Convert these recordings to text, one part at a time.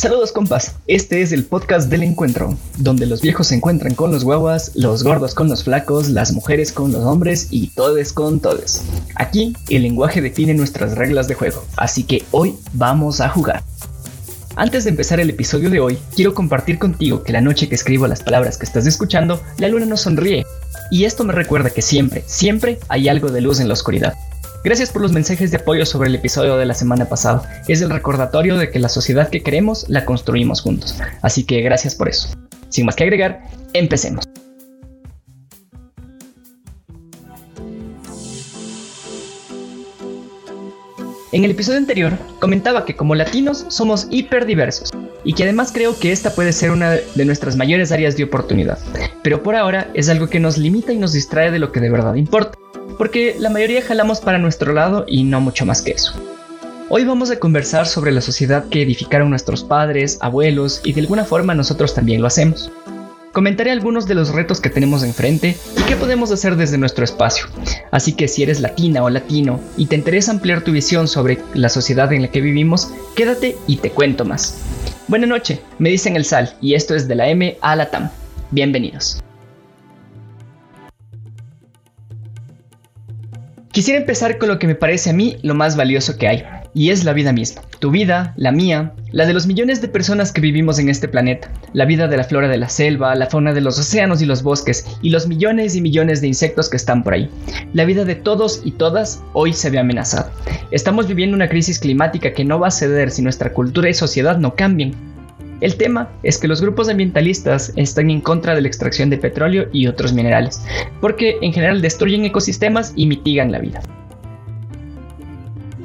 Saludos compas, este es el podcast del encuentro, donde los viejos se encuentran con los guaguas, los gordos con los flacos, las mujeres con los hombres y todes con todes. Aquí el lenguaje define nuestras reglas de juego, así que hoy vamos a jugar. Antes de empezar el episodio de hoy, quiero compartir contigo que la noche que escribo las palabras que estás escuchando, la luna no sonríe. Y esto me recuerda que siempre, siempre hay algo de luz en la oscuridad. Gracias por los mensajes de apoyo sobre el episodio de la semana pasada. Es el recordatorio de que la sociedad que queremos la construimos juntos. Así que gracias por eso. Sin más que agregar, empecemos. En el episodio anterior comentaba que como latinos somos hiperdiversos y que además creo que esta puede ser una de nuestras mayores áreas de oportunidad, pero por ahora es algo que nos limita y nos distrae de lo que de verdad importa porque la mayoría jalamos para nuestro lado y no mucho más que eso. Hoy vamos a conversar sobre la sociedad que edificaron nuestros padres, abuelos y de alguna forma nosotros también lo hacemos. Comentaré algunos de los retos que tenemos enfrente y qué podemos hacer desde nuestro espacio. Así que si eres latina o latino y te interesa ampliar tu visión sobre la sociedad en la que vivimos, quédate y te cuento más. Buenas noches, me dicen el Sal y esto es de la M a la TAM. Bienvenidos. Quisiera empezar con lo que me parece a mí lo más valioso que hay, y es la vida misma. Tu vida, la mía, la de los millones de personas que vivimos en este planeta, la vida de la flora de la selva, la fauna de los océanos y los bosques, y los millones y millones de insectos que están por ahí. La vida de todos y todas hoy se ve amenazada. Estamos viviendo una crisis climática que no va a ceder si nuestra cultura y sociedad no cambian. El tema es que los grupos ambientalistas están en contra de la extracción de petróleo y otros minerales, porque en general destruyen ecosistemas y mitigan la vida.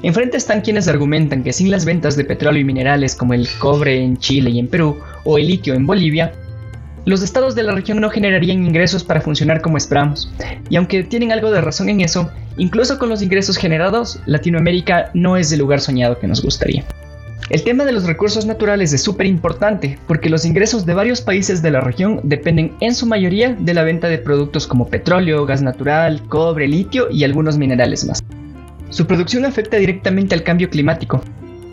Enfrente están quienes argumentan que sin las ventas de petróleo y minerales como el cobre en Chile y en Perú o el litio en Bolivia, los estados de la región no generarían ingresos para funcionar como esperamos. Y aunque tienen algo de razón en eso, incluso con los ingresos generados, Latinoamérica no es el lugar soñado que nos gustaría. El tema de los recursos naturales es súper importante porque los ingresos de varios países de la región dependen en su mayoría de la venta de productos como petróleo, gas natural, cobre, litio y algunos minerales más. Su producción afecta directamente al cambio climático,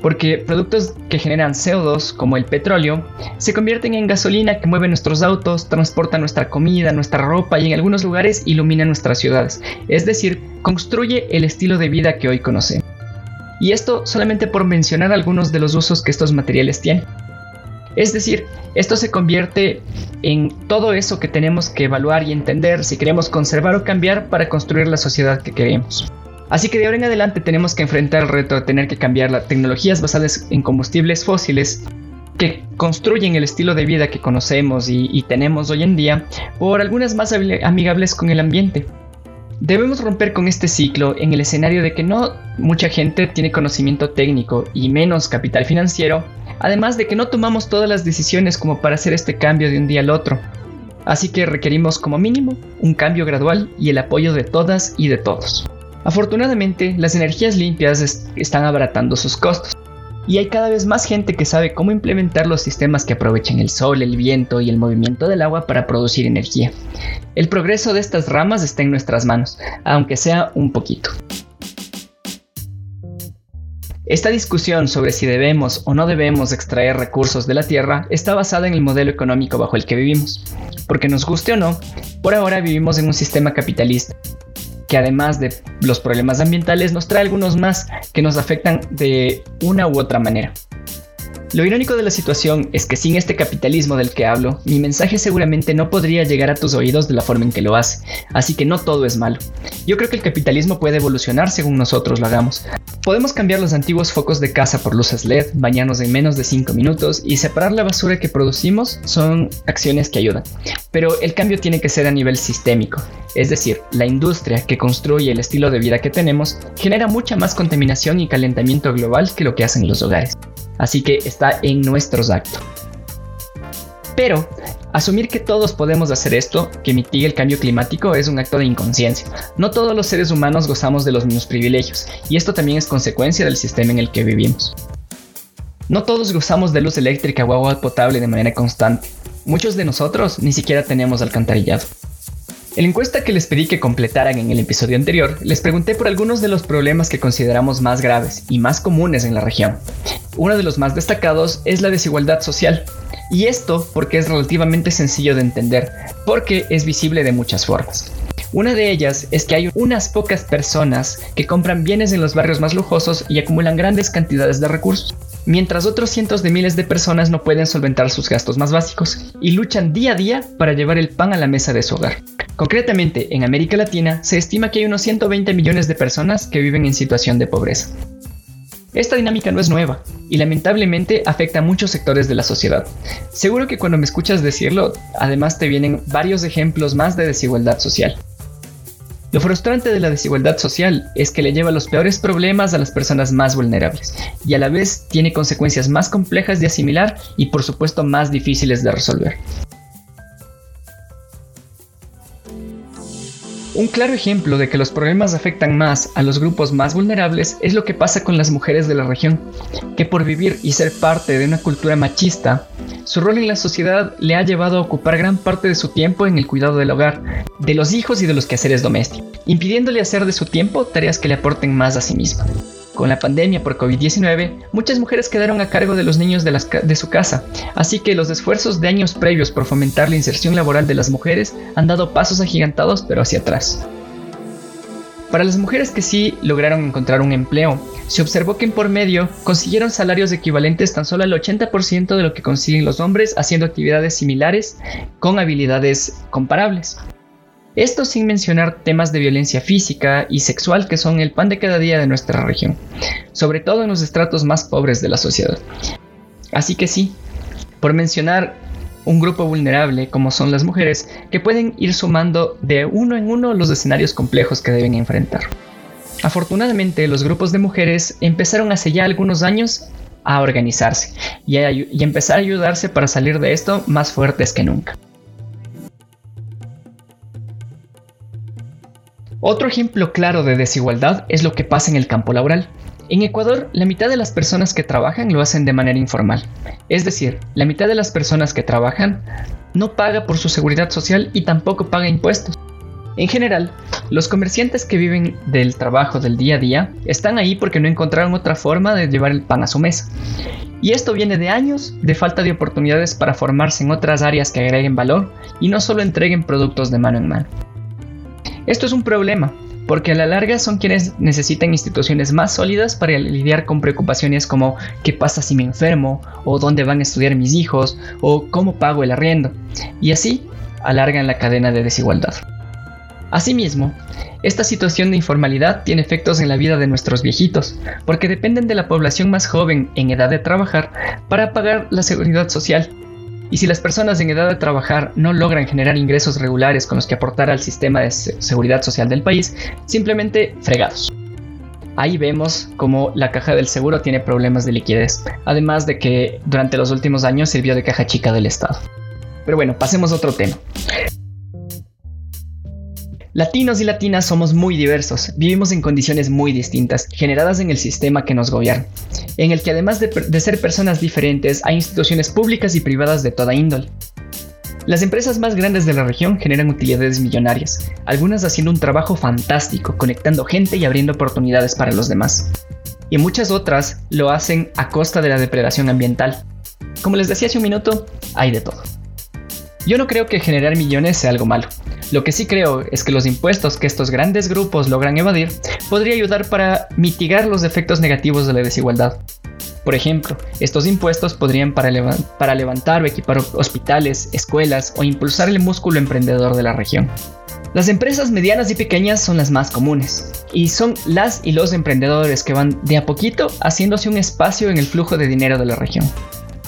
porque productos que generan CO2, como el petróleo, se convierten en gasolina que mueve nuestros autos, transporta nuestra comida, nuestra ropa y en algunos lugares ilumina nuestras ciudades, es decir, construye el estilo de vida que hoy conocemos. Y esto solamente por mencionar algunos de los usos que estos materiales tienen. Es decir, esto se convierte en todo eso que tenemos que evaluar y entender si queremos conservar o cambiar para construir la sociedad que queremos. Así que de ahora en adelante tenemos que enfrentar el reto de tener que cambiar las tecnologías basadas en combustibles fósiles que construyen el estilo de vida que conocemos y, y tenemos hoy en día por algunas más amigables con el ambiente. Debemos romper con este ciclo en el escenario de que no mucha gente tiene conocimiento técnico y menos capital financiero, además de que no tomamos todas las decisiones como para hacer este cambio de un día al otro. Así que requerimos como mínimo un cambio gradual y el apoyo de todas y de todos. Afortunadamente, las energías limpias están abaratando sus costos y hay cada vez más gente que sabe cómo implementar los sistemas que aprovechen el sol, el viento y el movimiento del agua para producir energía. El progreso de estas ramas está en nuestras manos, aunque sea un poquito. Esta discusión sobre si debemos o no debemos extraer recursos de la Tierra está basada en el modelo económico bajo el que vivimos. Porque nos guste o no, por ahora vivimos en un sistema capitalista que además de los problemas ambientales nos trae algunos más que nos afectan de una u otra manera. Lo irónico de la situación es que sin este capitalismo del que hablo, mi mensaje seguramente no podría llegar a tus oídos de la forma en que lo hace, así que no todo es malo. Yo creo que el capitalismo puede evolucionar según nosotros lo hagamos. Podemos cambiar los antiguos focos de casa por luces LED, bañarnos en menos de 5 minutos y separar la basura que producimos son acciones que ayudan. Pero el cambio tiene que ser a nivel sistémico, es decir, la industria que construye el estilo de vida que tenemos genera mucha más contaminación y calentamiento global que lo que hacen los hogares así que está en nuestros actos. Pero asumir que todos podemos hacer esto, que mitigue el cambio climático, es un acto de inconsciencia. No todos los seres humanos gozamos de los mismos privilegios, y esto también es consecuencia del sistema en el que vivimos. No todos gozamos de luz eléctrica o agua potable de manera constante. Muchos de nosotros ni siquiera tenemos alcantarillado. En la encuesta que les pedí que completaran en el episodio anterior, les pregunté por algunos de los problemas que consideramos más graves y más comunes en la región. Uno de los más destacados es la desigualdad social, y esto porque es relativamente sencillo de entender, porque es visible de muchas formas. Una de ellas es que hay unas pocas personas que compran bienes en los barrios más lujosos y acumulan grandes cantidades de recursos mientras otros cientos de miles de personas no pueden solventar sus gastos más básicos y luchan día a día para llevar el pan a la mesa de su hogar. Concretamente, en América Latina se estima que hay unos 120 millones de personas que viven en situación de pobreza. Esta dinámica no es nueva y lamentablemente afecta a muchos sectores de la sociedad. Seguro que cuando me escuchas decirlo, además te vienen varios ejemplos más de desigualdad social. Lo frustrante de la desigualdad social es que le lleva los peores problemas a las personas más vulnerables y a la vez tiene consecuencias más complejas de asimilar y por supuesto más difíciles de resolver. Un claro ejemplo de que los problemas afectan más a los grupos más vulnerables es lo que pasa con las mujeres de la región, que por vivir y ser parte de una cultura machista, su rol en la sociedad le ha llevado a ocupar gran parte de su tiempo en el cuidado del hogar, de los hijos y de los quehaceres domésticos, impidiéndole hacer de su tiempo tareas que le aporten más a sí misma. Con la pandemia por COVID-19, muchas mujeres quedaron a cargo de los niños de, su casa, así que los esfuerzos de años previos por fomentar la inserción laboral de las mujeres han dado pasos agigantados pero hacia atrás. Para las mujeres que sí lograron encontrar un empleo, se observó que en por medio consiguieron salarios equivalentes tan solo al 80% de lo que consiguen los hombres haciendo actividades similares con habilidades comparables. Esto sin mencionar temas de violencia física y sexual que son el pan de cada día de nuestra región, sobre todo en los estratos más pobres de la sociedad. Así que sí, por mencionar un grupo vulnerable como son las mujeres, que pueden ir sumando de uno en uno los escenarios complejos que deben enfrentar. Afortunadamente, los grupos de mujeres empezaron hace ya algunos años a organizarse y, y empezar a ayudarse para salir de esto más fuertes que nunca. Otro ejemplo claro de desigualdad es lo que pasa en el campo laboral. En Ecuador, la mitad de las personas que trabajan lo hacen de manera informal. Es decir, la mitad de las personas que trabajan no paga por su seguridad social y tampoco paga impuestos. En general, los comerciantes que viven del trabajo del día a día están ahí porque no encontraron otra forma de llevar el pan a su mesa. Y esto viene de años de falta de oportunidades para formarse en otras áreas que agreguen valor y no solo entreguen productos de mano en mano. Esto es un problema, porque a la larga son quienes necesitan instituciones más sólidas para lidiar con preocupaciones como qué pasa si me enfermo, o dónde van a estudiar mis hijos, o cómo pago el arriendo, y así alargan la cadena de desigualdad. Asimismo, esta situación de informalidad tiene efectos en la vida de nuestros viejitos, porque dependen de la población más joven en edad de trabajar para pagar la seguridad social y si las personas en edad de trabajar no logran generar ingresos regulares con los que aportar al sistema de seguridad social del país, simplemente fregados. Ahí vemos cómo la caja del seguro tiene problemas de liquidez, además de que durante los últimos años sirvió de caja chica del Estado. Pero bueno, pasemos a otro tema. Latinos y latinas somos muy diversos, vivimos en condiciones muy distintas, generadas en el sistema que nos gobierna, en el que además de, ser personas diferentes, hay instituciones públicas y privadas de toda índole. Las empresas más grandes de la región generan utilidades millonarias, algunas haciendo un trabajo fantástico, conectando gente y abriendo oportunidades para los demás. Y muchas otras lo hacen a costa de la depredación ambiental. Como les decía hace un minuto, hay de todo. Yo no creo que generar millones sea algo malo. Lo que sí creo es que los impuestos que estos grandes grupos logran evadir podría ayudar para mitigar los efectos negativos de la desigualdad. Por ejemplo, estos impuestos podrían para, para levantar o equipar hospitales, escuelas o impulsar el músculo emprendedor de la región. Las empresas medianas y pequeñas son las más comunes y son las y los emprendedores que van de a poquito haciéndose un espacio en el flujo de dinero de la región.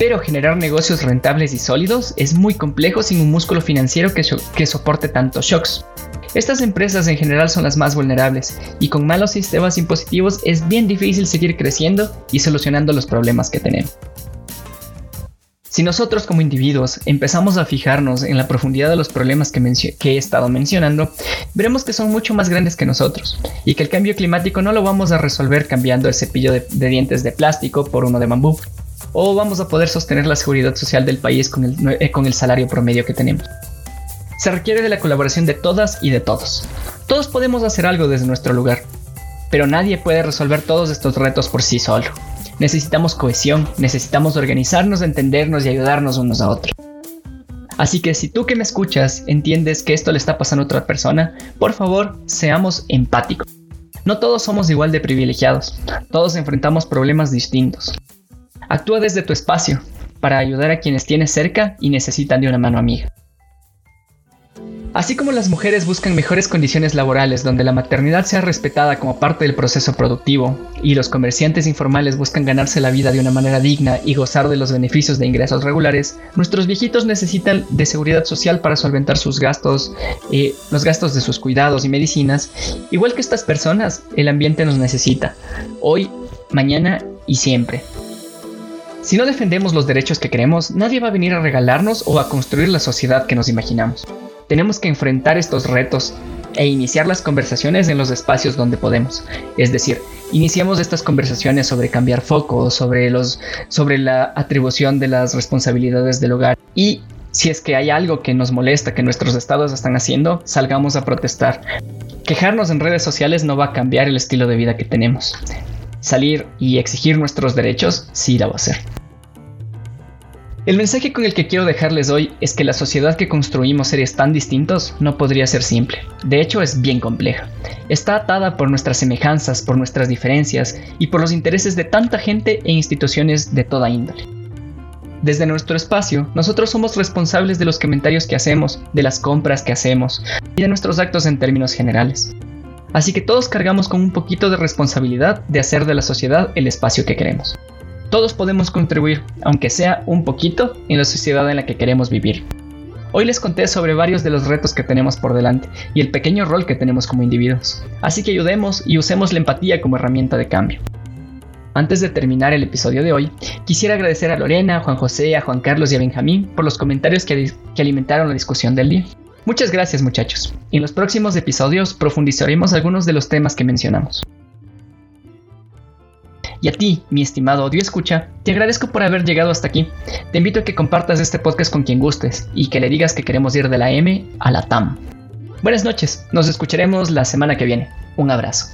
Pero generar negocios rentables y sólidos es muy complejo sin un músculo financiero que, soporte tantos shocks. Estas empresas en general son las más vulnerables y con malos sistemas impositivos es bien difícil seguir creciendo y solucionando los problemas que tenemos. Si nosotros como individuos empezamos a fijarnos en la profundidad de los problemas que, he estado mencionando, veremos que son mucho más grandes que nosotros y que el cambio climático no lo vamos a resolver cambiando el cepillo de dientes de plástico por uno de bambú, o vamos a poder sostener la seguridad social del país con el, eh, con el salario promedio que tenemos. se requiere de la colaboración de todas y de todos. Todos podemos hacer algo desde nuestro lugar, pero nadie puede resolver todos estos retos por sí solo. Necesitamos cohesión, necesitamos organizarnos, entendernos y ayudarnos unos a otros. Así que si tú que me escuchas entiendes que esto le está pasando a otra persona, por favor, seamos empáticos. No todos somos igual de privilegiados, todos enfrentamos problemas distintos. Actúa desde tu espacio para ayudar a quienes tienes cerca y necesitan de una mano amiga. Así como las mujeres buscan mejores condiciones laborales donde la maternidad sea respetada como parte del proceso productivo y los comerciantes informales buscan ganarse la vida de una manera digna y gozar de los beneficios de ingresos regulares, nuestros viejitos necesitan de seguridad social para solventar sus gastos, eh, los gastos de sus cuidados y medicinas. Igual que estas personas, el ambiente nos necesita, hoy, mañana y siempre. Si no defendemos los derechos que queremos, nadie va a venir a regalarnos o a construir la sociedad que nos imaginamos. Tenemos que enfrentar estos retos e iniciar las conversaciones en los espacios donde podemos. Es decir, iniciamos estas conversaciones sobre cambiar foco, sobre, los, sobre la atribución de las responsabilidades del hogar y si es que hay algo que nos molesta que nuestros estados están haciendo, salgamos a protestar. Quejarnos en redes sociales no va a cambiar el estilo de vida que tenemos. Salir y exigir nuestros derechos sí la va a hacer. El mensaje con el que quiero dejarles hoy es que la sociedad que construimos seres tan distintos no podría ser simple. De hecho, es bien compleja. Está atada por nuestras semejanzas, por nuestras diferencias y por los intereses de tanta gente e instituciones de toda índole. Desde nuestro espacio, nosotros somos responsables de los comentarios que hacemos, de las compras que hacemos y de nuestros actos en términos generales. Así que todos cargamos con un poquito de responsabilidad de hacer de la sociedad el espacio que queremos. Todos podemos contribuir, aunque sea un poquito, en la sociedad en la que queremos vivir. Hoy les conté sobre varios de los retos que tenemos por delante y el pequeño rol que tenemos como individuos. Así que ayudemos y usemos la empatía como herramienta de cambio. Antes de terminar el episodio de hoy, quisiera agradecer a Lorena, a Juan José, a Juan Carlos y a Benjamín por los comentarios que, que alimentaron la discusión del día. Muchas gracias muchachos. En los próximos episodios profundizaremos algunos de los temas que mencionamos. Y a ti, mi estimado audio escucha, te agradezco por haber llegado hasta aquí. Te invito a que compartas este podcast con quien gustes y que le digas que queremos ir de la M a la TAM. Buenas noches, nos escucharemos la semana que viene. Un abrazo.